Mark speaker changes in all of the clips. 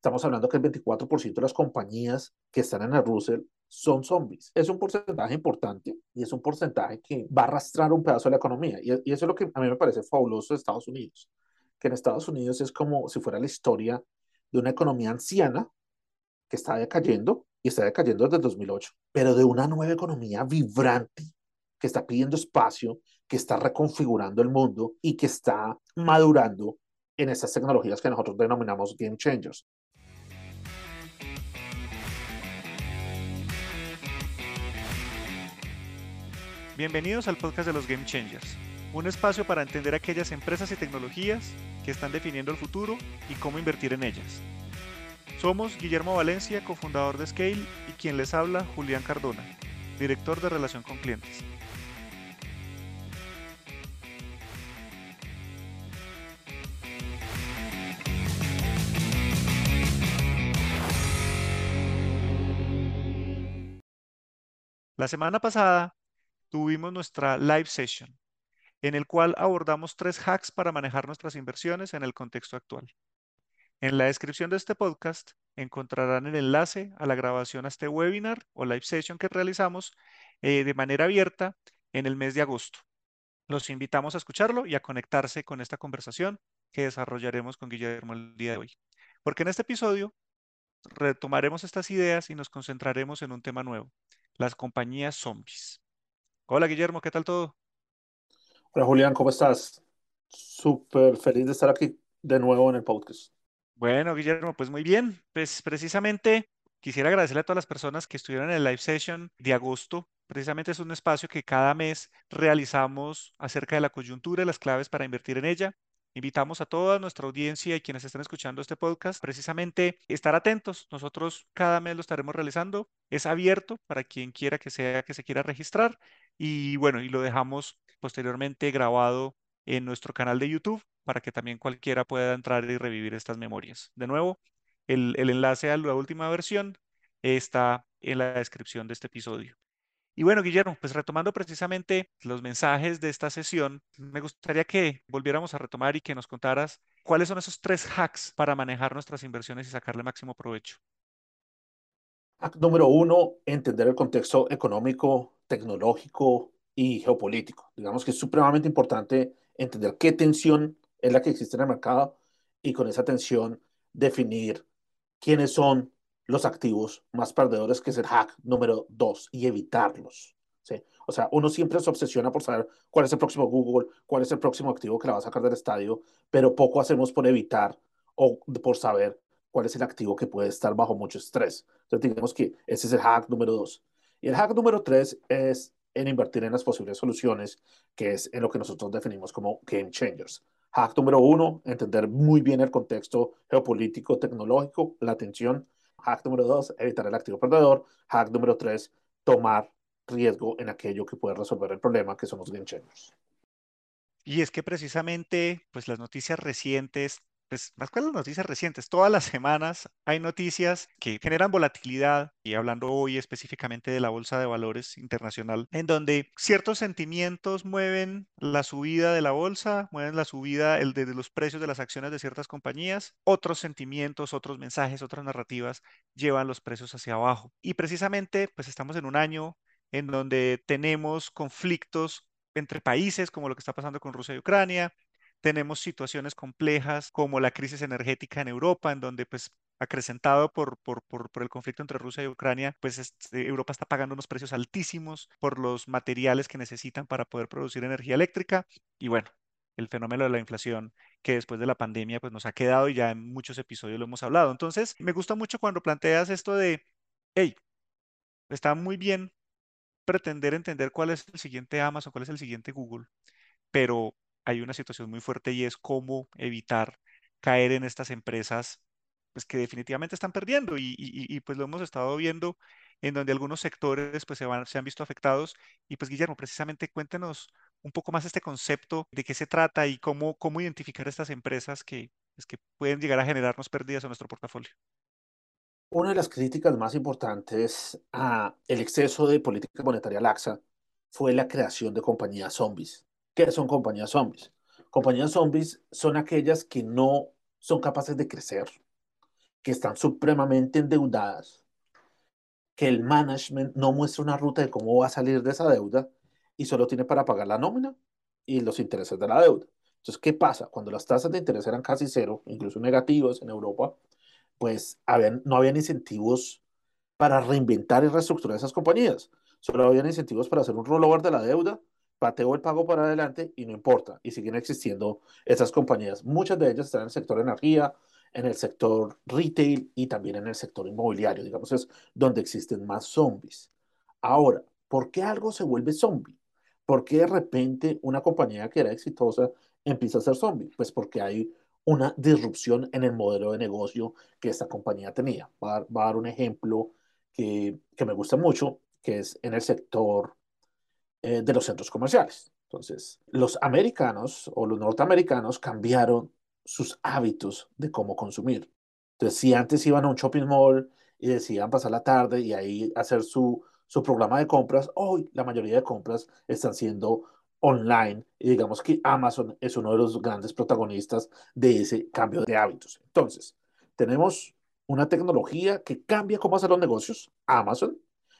Speaker 1: estamos hablando que el 24% de las compañías que están en el Russell son zombies. Es un porcentaje importante y es un porcentaje que va a arrastrar un pedazo de la economía. Y, y eso es lo que a mí me parece fabuloso de Estados Unidos, que en Estados Unidos es como si fuera la historia de una economía anciana que está decayendo y está decayendo desde 2008, pero de una nueva economía vibrante que está pidiendo espacio, que está reconfigurando el mundo y que está madurando en estas tecnologías que nosotros denominamos game changers.
Speaker 2: Bienvenidos al podcast de los Game Changers, un espacio para entender aquellas empresas y tecnologías que están definiendo el futuro y cómo invertir en ellas. Somos Guillermo Valencia, cofundador de Scale, y quien les habla, Julián Cardona, director de Relación con Clientes. La semana pasada tuvimos nuestra live session, en el cual abordamos tres hacks para manejar nuestras inversiones en el contexto actual. En la descripción de este podcast encontrarán el enlace a la grabación a este webinar o live session que realizamos eh, de manera abierta en el mes de agosto. Los invitamos a escucharlo y a conectarse con esta conversación que desarrollaremos con Guillermo el día de hoy. Porque en este episodio retomaremos estas ideas y nos concentraremos en un tema nuevo, las compañías zombies. Hola Guillermo, ¿qué tal todo?
Speaker 1: Hola Julián, ¿cómo estás? Súper feliz de estar aquí de nuevo en el podcast.
Speaker 2: Bueno, Guillermo, pues muy bien. Pues precisamente quisiera agradecerle a todas las personas que estuvieron en el live session de agosto. Precisamente es un espacio que cada mes realizamos acerca de la coyuntura y las claves para invertir en ella. Invitamos a toda nuestra audiencia y quienes están escuchando este podcast precisamente estar atentos. Nosotros cada mes lo estaremos realizando. Es abierto para quien quiera que sea que se quiera registrar. Y bueno, y lo dejamos posteriormente grabado en nuestro canal de YouTube para que también cualquiera pueda entrar y revivir estas memorias. De nuevo, el, enlace a la última versión está en la descripción de este episodio. Y bueno, Guillermo, pues retomando precisamente los mensajes de esta sesión, me gustaría que volviéramos a retomar y que nos contaras cuáles son esos tres hacks para manejar nuestras inversiones y sacarle máximo provecho.
Speaker 1: Hack número uno, entender el contexto económico, tecnológico y geopolítico. Digamos que es supremamente importante entender qué tensión es la que existe en el mercado y con esa tensión definir quiénes son los activos más perdedores, que es el hack número dos, y evitarlos. ¿sí? O sea, uno siempre se obsesiona por saber cuál es el próximo Google, cuál es el próximo activo que la va a sacar del estadio, pero poco hacemos por evitar o por saber cuál es el activo que puede estar bajo mucho estrés. Entonces, digamos que ese es el hack número dos. Y el hack número tres es en invertir en las posibles soluciones, que es en lo que nosotros definimos como game changers. Hack número uno, entender muy bien el contexto geopolítico, tecnológico, la atención. Hack número dos, evitar el activo perdedor. Hack número tres, tomar riesgo en aquello que puede resolver el problema, que son los game.
Speaker 2: Y es que precisamente, pues las noticias recientes pues más las noticias recientes, todas las semanas hay noticias que generan volatilidad, y hablando hoy específicamente de la Bolsa de Valores Internacional, en donde ciertos sentimientos mueven la subida de la bolsa, mueven la subida de los precios de las acciones de ciertas compañías, otros sentimientos, otros mensajes, otras narrativas llevan los precios hacia abajo. Y precisamente, pues estamos en un año en donde tenemos conflictos entre países, como lo que está pasando con Rusia y Ucrania, tenemos situaciones complejas como la crisis energética en Europa, en donde pues acrecentado por, por, por, el conflicto entre Rusia y Ucrania, pues este, Europa está pagando unos precios altísimos por los materiales que necesitan para poder producir energía eléctrica. Y bueno, el fenómeno de la inflación que después de la pandemia pues nos ha quedado y ya en muchos episodios lo hemos hablado. Entonces, me gusta mucho cuando planteas esto de, hey, está muy bien pretender entender cuál es el siguiente Amazon, cuál es el siguiente Google, pero hay una situación muy fuerte y es cómo evitar caer en estas empresas pues que definitivamente están perdiendo y, pues lo hemos estado viendo en donde algunos sectores pues se, van, se han visto afectados y pues Guillermo, precisamente cuéntenos un poco más este concepto de qué se trata y cómo, cómo identificar estas empresas que, pues, que pueden llegar a generarnos pérdidas en nuestro portafolio.
Speaker 1: Una de las críticas más importantes a el exceso de política monetaria laxa fue la creación de compañías zombies. ¿Qué son compañías zombies? Compañías zombies son aquellas que no son capaces de crecer, que están supremamente endeudadas, que el management no muestra una ruta de cómo va a salir de esa deuda y solo tiene para pagar la nómina y los intereses de la deuda. Entonces, ¿qué pasa? Cuando las tasas de interés eran casi cero, incluso negativas en Europa, pues no habían incentivos para reinventar y reestructurar esas compañías. Solo habían incentivos para hacer un rollover de la deuda, pateo el pago para adelante y no importa. Y siguen existiendo esas compañías. Muchas de ellas están en el sector energía, en el sector retail y también en el sector inmobiliario. Digamos, es donde existen más zombies. Ahora, ¿por qué algo se vuelve zombie? ¿Por qué de repente una compañía que era exitosa empieza a ser zombie? Pues porque hay una disrupción en el modelo de negocio que esta compañía tenía. Va a, va a dar un ejemplo que, que, me gusta mucho, que es en el sector eh, de los centros comerciales. Entonces, los americanos o los norteamericanos cambiaron sus hábitos de cómo consumir. Entonces, si antes iban a un shopping mall y decían pasar la tarde y ahí hacer su, su programa de compras, hoy la mayoría de compras están siendo online y digamos que Amazon es uno de los grandes protagonistas de ese cambio de hábitos. Entonces, tenemos una tecnología que cambia cómo hacer los negocios, Amazon,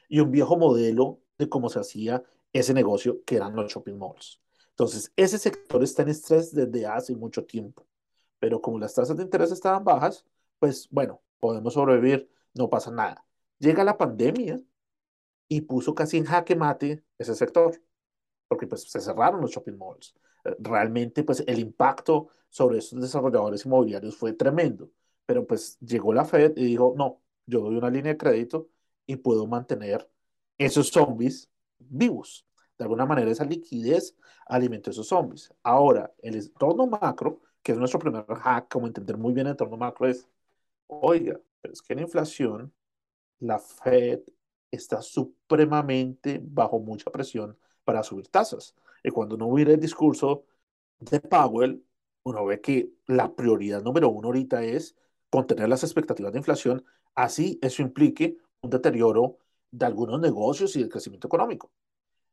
Speaker 1: y un viejo modelo de cómo se hacía ese negocio que eran los shopping malls. Entonces, ese sector está en estrés desde hace mucho tiempo, pero como las tasas de interés estaban bajas, pues bueno, podemos sobrevivir, no pasa nada. Llega la pandemia y puso casi en jaque mate ese sector porque pues se cerraron los shopping malls. Eh, realmente pues el impacto sobre esos desarrolladores inmobiliarios fue tremendo, pero pues llegó la Fed y dijo, no, yo doy una línea de crédito y puedo mantener esos zombies vivos. De alguna manera esa liquidez alimentó esos zombies. Ahora, el entorno macro, que es nuestro primer hack, como entender muy bien el entorno macro, es, oiga, pero es que la inflación, la Fed está supremamente bajo mucha presión para subir tasas. Y cuando uno mira el discurso de Powell, uno ve que la prioridad número uno ahorita es contener las expectativas de inflación, así eso implique un deterioro de algunos negocios y del crecimiento económico.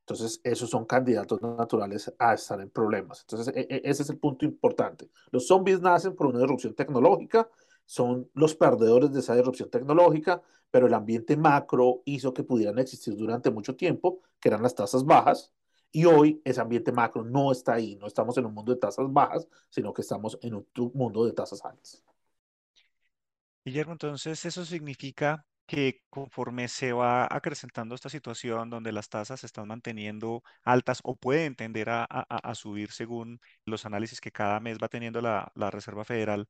Speaker 1: Entonces, esos son candidatos naturales a estar en problemas. Entonces, e e ese es el punto importante. Los zombies nacen por una disrupción tecnológica, son los perdedores de esa disrupción tecnológica, pero el ambiente macro hizo que pudieran existir durante mucho tiempo, que eran las tasas bajas, y hoy ese ambiente macro no está ahí, no estamos en un mundo de tasas bajas, sino que estamos en un mundo de tasas altas.
Speaker 2: Guillermo, entonces eso significa que conforme se va acrecentando esta situación donde las tasas se están manteniendo altas o pueden tender a, subir según los análisis que cada mes va teniendo la, Reserva Federal,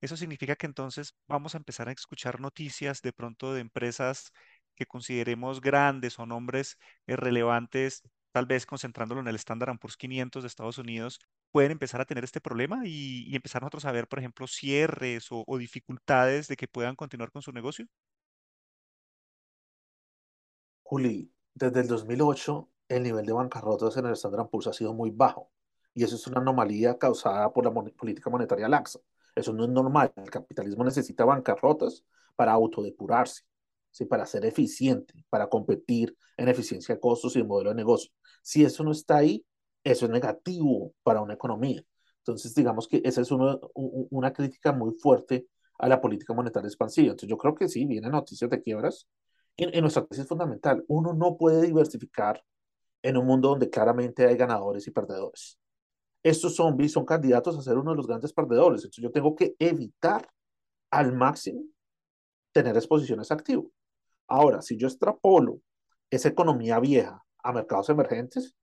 Speaker 2: eso significa que entonces vamos a empezar a escuchar noticias de pronto de empresas que consideremos grandes o nombres eh, relevantes, tal vez concentrándolo en el Standard Poor's 500 de Estados Unidos, pueden empezar a tener este problema y, empezar nosotros a ver, por ejemplo, cierres o dificultades de que puedan continuar con su negocio.
Speaker 1: Juli, desde el 2008 el nivel de bancarrotas en el Standard Poor's ha sido muy bajo y eso es una anomalía causada por la mon política monetaria laxa. Eso no es normal. El capitalismo necesita bancarrotas para autodepurarse, ¿sí? para ser eficiente, para competir en eficiencia de costos y el modelo de negocio. Si eso no está ahí, eso es negativo para una economía. Entonces, digamos que esa es uno, una crítica muy fuerte a la política monetaria expansiva. Entonces, yo creo que sí, vienen noticias de quiebras. En, en nuestra tesis fundamental, uno no puede diversificar en un mundo donde claramente hay ganadores y perdedores estos zombies son candidatos a ser uno de los grandes perdedores. Entonces yo tengo que evitar al máximo tener exposiciones activas. Ahora, si yo extrapolo esa economía vieja a mercados emergentes,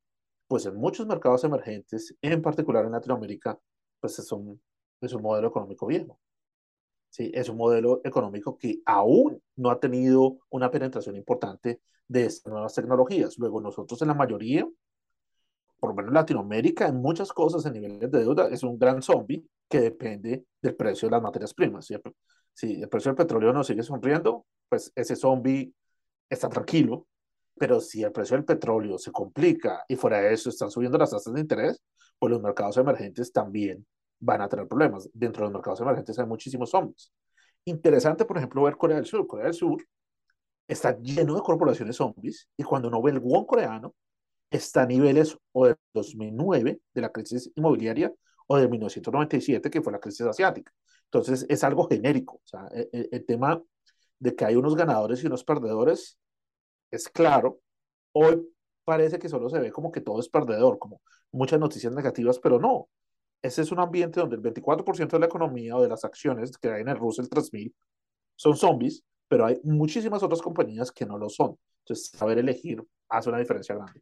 Speaker 1: pues en muchos mercados emergentes, en particular en Latinoamérica, pues es un, es un modelo económico viejo. ¿Sí? Es un modelo económico que aún no ha tenido una penetración importante de estas nuevas tecnologías. Luego nosotros en la mayoría por lo menos en Latinoamérica, en muchas cosas en niveles de deuda, es un gran zombie que depende del precio de las materias primas. El, si el precio del petróleo no sigue sonriendo, pues ese zombie está tranquilo. Pero si el precio del petróleo se complica y fuera de eso están subiendo las tasas de interés, pues los mercados emergentes también van a tener problemas. Dentro de los mercados emergentes hay muchísimos zombies. Interesante, por ejemplo, ver Corea del Sur. Corea del Sur está lleno de corporaciones zombies y cuando uno ve el won coreano, está a niveles o de 2009, de la crisis inmobiliaria, o de 1997, que fue la crisis asiática. Entonces es algo genérico. O sea, el, e, el tema de que hay unos ganadores y unos perdedores es claro. Hoy parece que solo se ve como que todo es perdedor, como muchas noticias negativas, pero no. Ese es un ambiente donde el 24% de la economía o de las acciones que hay en el Russell 3000 son zombies, pero hay muchísimas otras compañías que no lo son. Entonces, saber elegir hace una diferencia grande.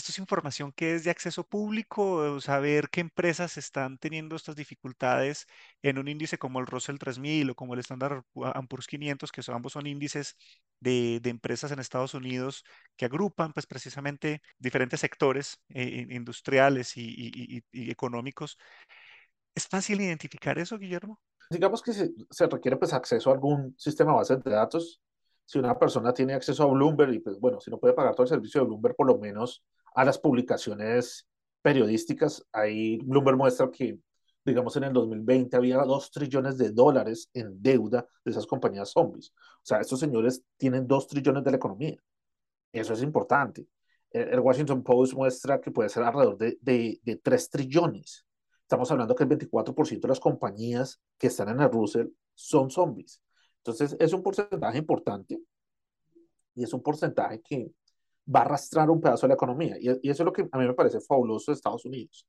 Speaker 2: esto es información que es de acceso público, saber qué empresas están teniendo estas dificultades en un índice como el Russell 3000 o como el Standard Poor's 500, que son, ambos son índices de, empresas en Estados Unidos que agrupan pues precisamente diferentes sectores eh, industriales y, económicos. ¿Es fácil identificar eso, Guillermo?
Speaker 1: Digamos que se, se requiere pues acceso a algún sistema de bases de datos si una persona tiene acceso a Bloomberg y pues bueno, si no puede pagar todo el servicio de Bloomberg, por lo menos a las publicaciones periodísticas, ahí Bloomberg muestra que, digamos, en el 2020 había dos trillones de dólares en deuda de esas compañías zombies. O sea, estos señores tienen dos trillones de la economía. Eso es importante. El Washington Post muestra que puede ser alrededor de, de, de 3 trillones. Estamos hablando que el 24% de las compañías que están en el Russell son zombies. Entonces, es un porcentaje importante y es un porcentaje que va a arrastrar un pedazo de la economía. Y, y, eso es lo que a mí me parece fabuloso de Estados Unidos,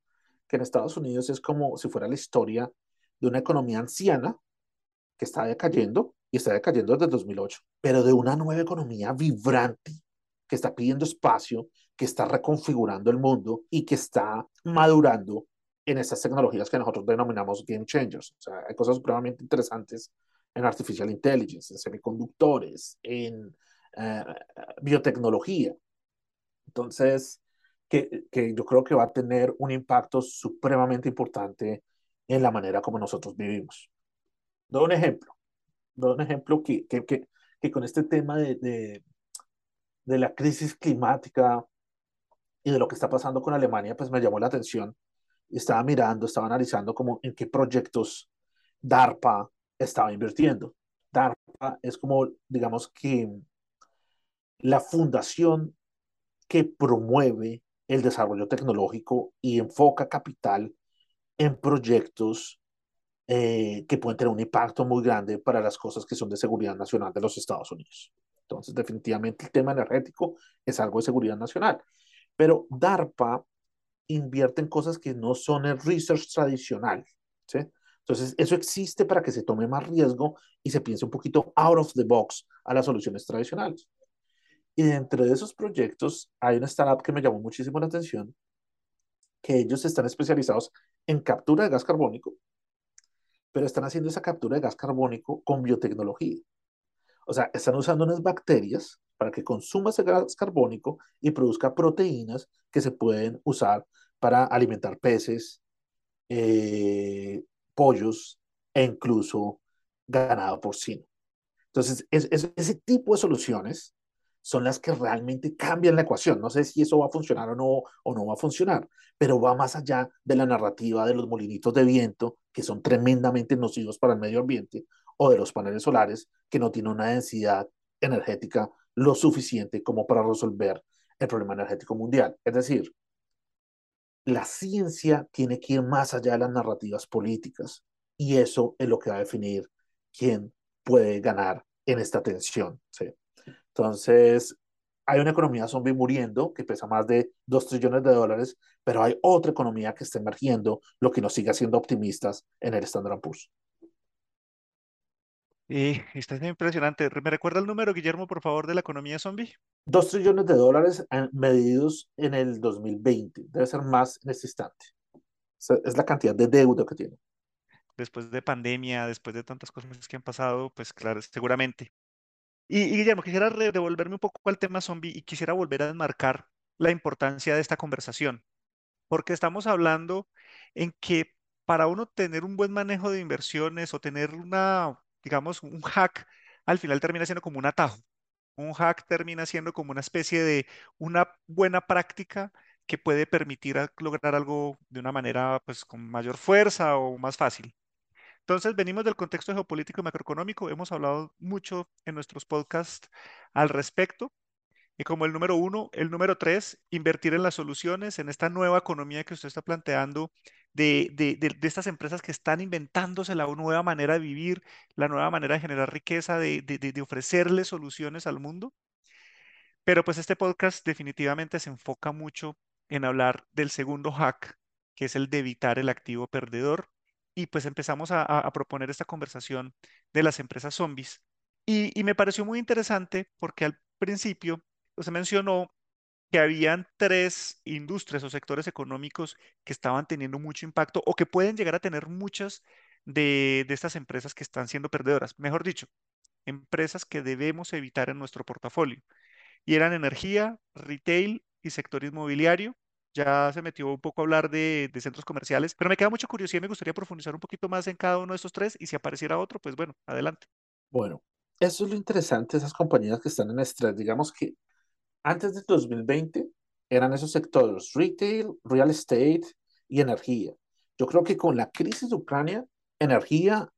Speaker 1: que en Estados Unidos es como si fuera la historia de una economía anciana que está decayendo y está decayendo desde el 2008, pero de una nueva economía vibrante que está pidiendo espacio, que está reconfigurando el mundo y que está madurando en estas tecnologías que nosotros denominamos game changers. O sea, hay cosas supremamente interesantes en artificial intelligence, en semiconductores, en uh, biotecnología. Entonces, que, que, yo creo que va a tener un impacto supremamente importante en la manera como nosotros vivimos. Doy un ejemplo. Doy un ejemplo que, que, que, que con este tema de, de, de la crisis climática y de lo que está pasando con Alemania, pues me llamó la atención. Estaba mirando, estaba analizando como en qué proyectos DARPA estaba invirtiendo. DARPA es como, digamos que, la fundación que promueve el desarrollo tecnológico y enfoca capital en proyectos eh, que pueden tener un impacto muy grande para las cosas que son de seguridad nacional de los Estados Unidos. Entonces, definitivamente el tema energético es algo de seguridad nacional. Pero DARPA invierte en cosas que no son el research tradicional. ¿sí? Entonces, eso existe para que se tome más riesgo y se piense un poquito out of the box a las soluciones tradicionales. Y dentro de esos proyectos hay una startup que me llamó muchísimo la atención, que ellos están especializados en captura de gas carbónico, pero están haciendo esa captura de gas carbónico con biotecnología. O sea, están usando unas bacterias para que consuma ese gas carbónico y produzca proteínas que se pueden usar para alimentar peces, eh, pollos e incluso ganado porcino. Entonces, es, es, ese tipo de soluciones son las que realmente cambian la ecuación. No sé si eso va a funcionar o no, o no va a funcionar, pero va más allá de la narrativa de los molinitos de viento, que son tremendamente nocivos para el medio ambiente, o de los paneles solares, que no tienen una densidad energética lo suficiente como para resolver el problema energético mundial. Es decir, la ciencia tiene que ir más allá de las narrativas políticas y eso es lo que va a definir quién puede ganar en esta tensión. ¿sí? Entonces, hay una economía zombie muriendo que pesa más de 2 trillones de dólares, pero hay otra economía que está emergiendo, lo que nos sigue haciendo optimistas en el Standard Poor's.
Speaker 2: Eh, está impresionante. ¿Me recuerda el número, Guillermo, por favor, de la economía zombie?
Speaker 1: 2 trillones de dólares medidos en el 2020. Debe ser más en este instante. Es la cantidad de deuda que tiene.
Speaker 2: Después de pandemia, después de tantas cosas que han pasado, pues claro, seguramente. Y, Guillermo, quisiera devolverme un poco al tema zombie y quisiera volver a enmarcar la importancia de esta conversación, porque estamos hablando en que para uno tener un buen manejo de inversiones o tener una, digamos, un hack, al final termina siendo como un atajo. Un hack termina siendo como una especie de una buena práctica que puede permitir lograr algo de una manera, pues, con mayor fuerza o más fácil. Entonces, venimos del contexto geopolítico y macroeconómico. Hemos hablado mucho en nuestros podcasts al respecto. Y como el número uno, el número tres, invertir en las soluciones, en esta nueva economía que usted está planteando, de, de, de- estas empresas que están inventándose la nueva manera de vivir, la nueva manera de generar riqueza, de ofrecerle soluciones al mundo. Pero pues este podcast definitivamente se enfoca mucho en hablar del segundo hack, que es el de evitar el activo perdedor. Y pues empezamos a, proponer esta conversación de las empresas zombies. Y, me pareció muy interesante porque al principio se mencionó que habían tres industrias o sectores económicos que estaban teniendo mucho impacto o que pueden llegar a tener muchas de, de estas empresas que están siendo perdedoras. Mejor dicho, empresas que debemos evitar en nuestro portafolio y eran energía, retail y sector inmobiliario. Ya se metió un poco a hablar de, de centros comerciales, pero me queda mucha curiosidad y me gustaría profundizar un poquito más en cada uno de estos tres y si apareciera otro, pues bueno, adelante.
Speaker 1: Bueno, eso es lo interesante de esas compañías que están en estrés. Digamos que antes del 2020 eran esos sectores, retail, real estate y energía. Yo creo que con la crisis de Ucrania, energía,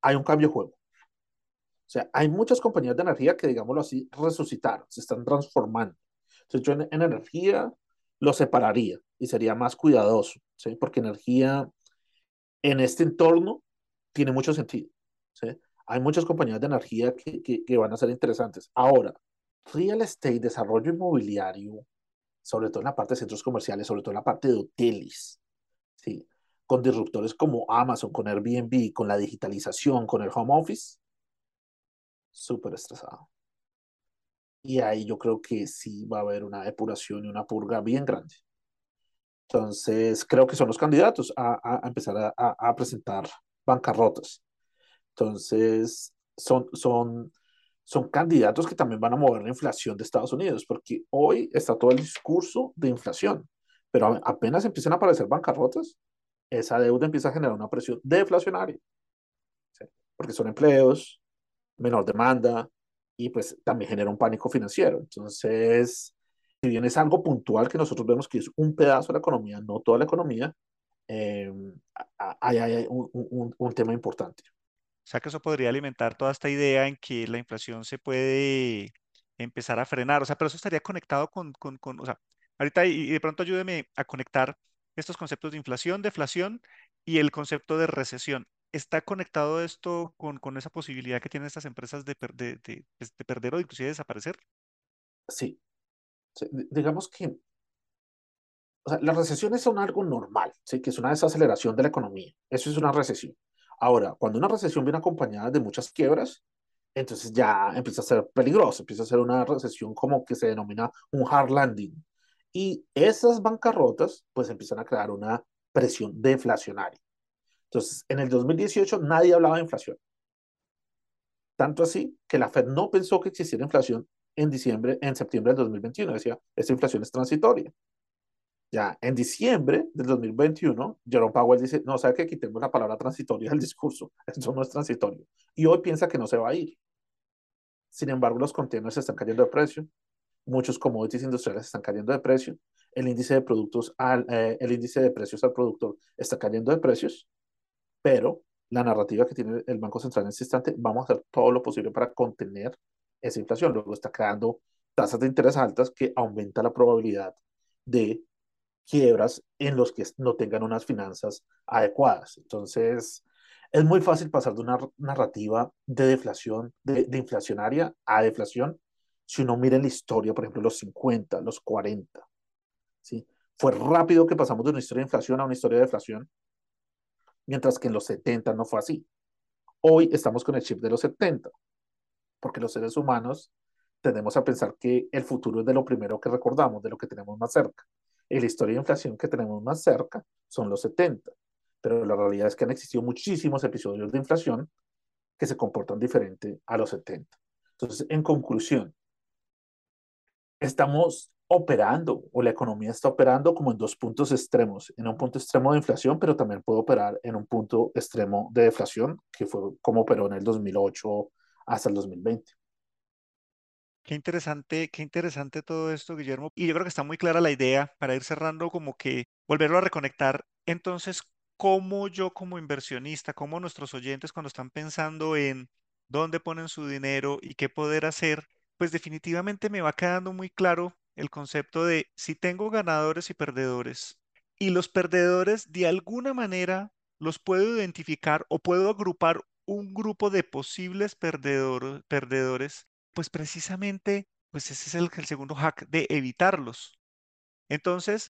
Speaker 1: hay un cambio de juego. O sea, hay muchas compañías de energía que, digámoslo así, resucitaron, se están transformando. Entonces, yo en, en energía lo separaría y sería más cuidadoso, ¿sí? Porque energía en este entorno tiene mucho sentido, ¿sí? Hay muchas compañías de energía que, que, que van a ser interesantes. Ahora, real estate, desarrollo inmobiliario, sobre todo en la parte de centros comerciales, sobre todo en la parte de hoteles, ¿sí? Con disruptores como Amazon, con Airbnb, con la digitalización, con el home office, súper estresado. Y ahí yo creo que sí va a haber una depuración y una purga bien grande. Entonces, creo que son los candidatos a, a, empezar a, a, a, presentar bancarrotas. Entonces, son, son, son candidatos que también van a mover la inflación de Estados Unidos, porque hoy está todo el discurso de inflación, pero apenas empiezan a aparecer bancarrotas, esa deuda empieza a generar una presión deflacionaria, ¿sí? porque son empleos, menor demanda y pues también genera un pánico financiero. Entonces, si bien es algo puntual que nosotros vemos que es un pedazo de la economía, no toda la economía, eh, hay, hay un, un, un, tema importante.
Speaker 2: O sea que eso podría alimentar toda esta idea en que la inflación se puede empezar a frenar. O sea, pero eso estaría conectado con, con, con o sea, ahorita y de pronto ayúdeme a conectar estos conceptos de inflación, deflación y el concepto de recesión. ¿Está conectado esto con, con esa posibilidad que tienen estas empresas de, de, de, de perder o inclusive desaparecer?
Speaker 1: Sí. sí. Digamos que o sea, las recesiones son algo normal, ¿sí? que es una desaceleración de la economía. Eso es una recesión. Ahora, cuando una recesión viene acompañada de muchas quiebras, entonces ya empieza a ser peligroso, empieza a ser una recesión como que se denomina un hard landing. Y esas bancarrotas pues empiezan a crear una presión deflacionaria. Entonces, en el 2018 nadie hablaba de inflación. Tanto así que la Fed no pensó que existiera inflación en diciembre, en septiembre del 2021. Decía, esta inflación es transitoria. Ya en diciembre del 2021, Jerome Powell dice, no, sabe que quitemos la palabra transitoria del discurso, eso no es transitorio. Y hoy piensa que no se va a ir. Sin embargo, los containers están cayendo de precio, muchos commodities industriales están cayendo de precio, el índice de productos, eh, el índice de precios al productor está cayendo de precios, pero la narrativa que tiene el Banco Central en este instante, vamos a hacer todo lo posible para contener esa inflación. Luego está creando tasas de interés altas que aumenta la probabilidad de quiebras en los que no tengan unas finanzas adecuadas. Entonces, es muy fácil pasar de una narrativa de deflación, de, de inflacionaria a deflación, si uno mira en la historia, por ejemplo, los 50, los 40. ¿sí? Fue rápido que pasamos de una historia de inflación a una historia de deflación, mientras que en los 70 no fue así. Hoy estamos con el chip de los 70, porque los seres humanos tendemos a pensar que el futuro es de lo primero que recordamos, de lo que tenemos más cerca. Y la historia de inflación que tenemos más cerca son los 70. Pero la realidad es que han existido muchísimos episodios de inflación que se comportan diferente a los 70. Entonces, en conclusión, estamos operando o la economía está operando como en dos puntos extremos, en un punto extremo de inflación, pero también puede operar en un punto extremo de deflación, que fue como operó en el 2008 hasta el 2020.
Speaker 2: Qué interesante, qué interesante todo esto, Guillermo. Y yo creo que está muy clara la idea para ir cerrando, como que volverlo a reconectar. Entonces, ¿cómo yo como inversionista, cómo nuestros oyentes cuando están pensando en dónde ponen su dinero y qué poder hacer, pues definitivamente me va quedando muy claro el concepto de si tengo ganadores y perdedores y los perdedores de alguna manera los puedo identificar o puedo agrupar un grupo de posibles perdedor- perdedores, pues precisamente, pues ese es el, el segundo hack de evitarlos. Entonces,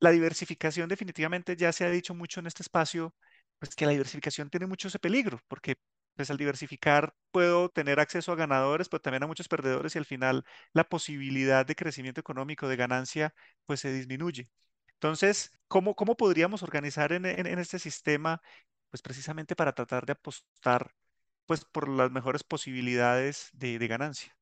Speaker 2: la diversificación definitivamente ya se ha dicho mucho en este espacio, pues que la diversificación tiene mucho ese peligro, porque pues al diversificar puedo tener acceso a ganadores, pero también a muchos perdedores y al final la posibilidad de crecimiento económico, de ganancia, pues se disminuye. Entonces, ¿cómo, cómo podríamos organizar en, en- en este sistema, pues precisamente para tratar de apostar, pues por las mejores posibilidades de, de ganancia?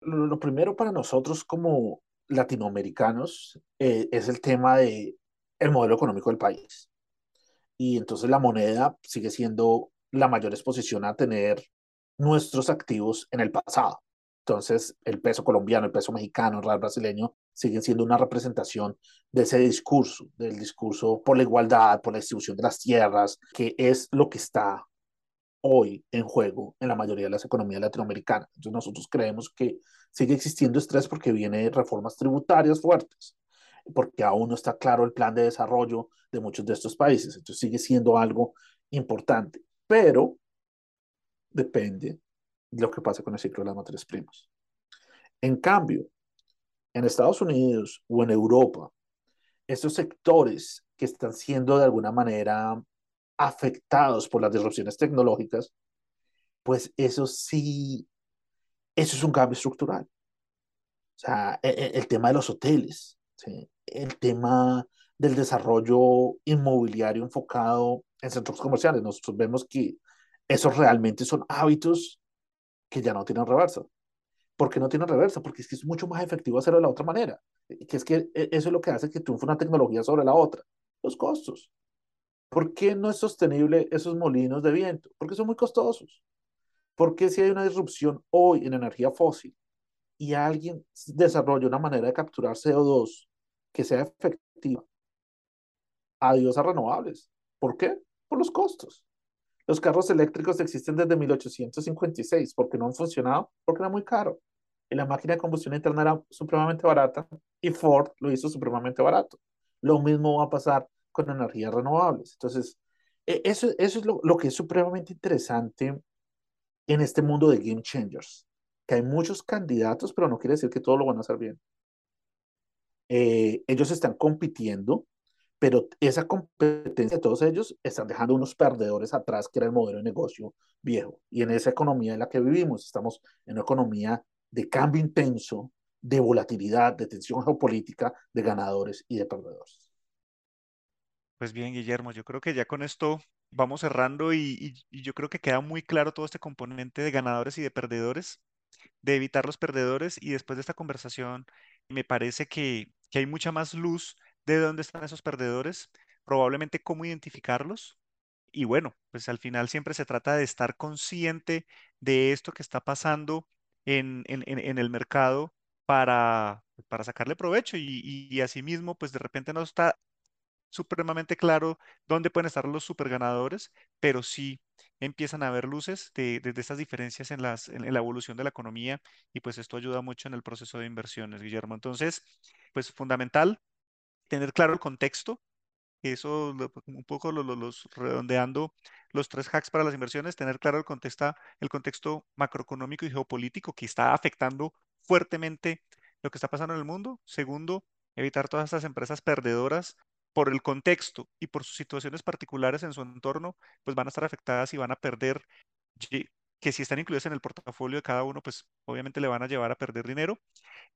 Speaker 1: Lo, primero para nosotros como latinoamericanos eh, es el tema de el modelo económico del país. Y entonces la moneda sigue siendo la mayor exposición a tener nuestros activos en el pasado. Entonces, el peso colombiano, el peso mexicano, el real brasileño siguen siendo una representación de ese discurso, del discurso por la igualdad, por la distribución de las tierras, que es lo que está hoy en juego en la mayoría de las economías latinoamericanas. Entonces nosotros creemos que sigue existiendo estrés porque viene reformas tributarias fuertes, porque aún no está claro el plan de desarrollo de muchos de estos países. Entonces sigue siendo algo importante, pero depende de lo que pase con el ciclo de las materias primas. En cambio, en Estados Unidos o en Europa, estos sectores que están siendo de alguna manera afectados por las disrupciones tecnológicas, pues eso sí, eso es un cambio estructural. O sea, el, el tema de los hoteles, ¿sí? el tema del desarrollo inmobiliario enfocado en centros comerciales. Nosotros vemos que esos realmente son hábitos que ya no tienen reversa. ¿Por qué no tienen reversa? Porque es que es mucho más efectivo hacerlo de la otra manera. Que es que eso es lo que hace que triunfe una tecnología sobre la otra. Los costos. ¿Por qué no es sostenible esos molinos de viento? Porque son muy costosos. ¿Por qué si hay una disrupción hoy en energía fósil y alguien desarrolla una manera de capturar CO2 que sea efectiva, adiós a renovables? ¿Por qué? Por los costos. Los carros eléctricos existen desde 1856. ¿Por qué no han funcionado? Porque era muy caro. Y la máquina de combustión interna era supremamente barata y Ford lo hizo supremamente barato. Lo mismo va a pasar con energías renovables. Entonces, eso, eso es lo, lo que es supremamente interesante en este mundo de game changers, que hay muchos candidatos, pero no quiere decir que todos lo van a hacer bien. Eh, ellos están compitiendo, pero esa competencia de todos ellos están dejando unos perdedores atrás, que era el modelo de negocio viejo. Y en esa economía en la que vivimos, estamos en una economía de cambio intenso, de volatilidad, de tensión geopolítica, de ganadores y de perdedores.
Speaker 2: Pues bien, Guillermo, yo creo que ya con esto vamos cerrando y, yo creo que queda muy claro todo este componente de ganadores y de perdedores, de evitar los perdedores y después de esta conversación me parece que, que hay mucha más luz de dónde están esos perdedores, probablemente cómo identificarlos y bueno, pues al final siempre se trata de estar consciente de esto que está pasando en, en, el mercado para, para sacarle provecho y, y, y asimismo, pues de repente no está supremamente claro dónde pueden estar los super ganadores, pero sí empiezan a haber luces de, de- de estas diferencias en las, en la evolución de la economía y pues esto ayuda mucho en el proceso de inversiones, Guillermo. Entonces, pues fundamental tener claro el contexto. Eso lo- un poco lo- lo- los redondeando los tres hacks para las inversiones, tener claro el contexto, el contexto macroeconómico y geopolítico que está afectando fuertemente lo que está pasando en el mundo. Segundo, evitar todas estas empresas perdedoras por el contexto y por sus situaciones particulares en su entorno, pues van a estar afectadas y van a perder, que si están incluidas en el portafolio de cada uno, pues obviamente le van a llevar a perder dinero.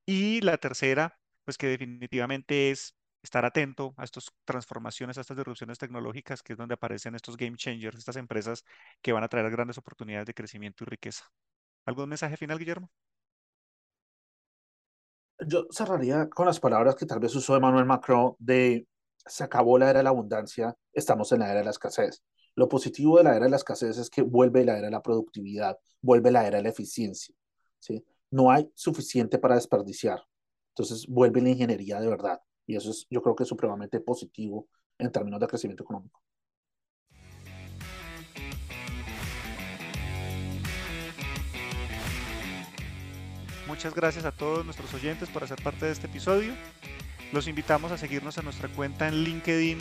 Speaker 2: Y la tercera, pues que definitivamente es estar atento a estas transformaciones, a estas disrupciones tecnológicas, que es donde aparecen estos game changers, estas empresas que van a traer grandes oportunidades de crecimiento y riqueza. ¿Algún mensaje final, Guillermo?
Speaker 1: Yo cerraría con las palabras que tal vez usó Emmanuel Macron de se acabó la era de la abundancia, estamos en la era de la escasez. Lo positivo de la era de la escasez es que vuelve la era de la productividad, vuelve la era de la eficiencia. ¿sí? No hay suficiente para desperdiciar. Entonces vuelve la ingeniería de verdad. Y eso es, yo creo que es supremamente positivo en términos de crecimiento económico.
Speaker 2: Muchas gracias a todos nuestros oyentes por hacer parte de este episodio. Los invitamos a seguirnos en nuestra cuenta en LinkedIn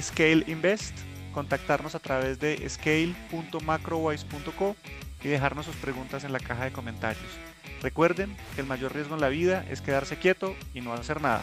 Speaker 2: Scale Invest, contactarnos a través de scale.macrowise.co y dejarnos sus preguntas en la caja de comentarios. Recuerden que el mayor riesgo en la vida es quedarse quieto y no hacer nada.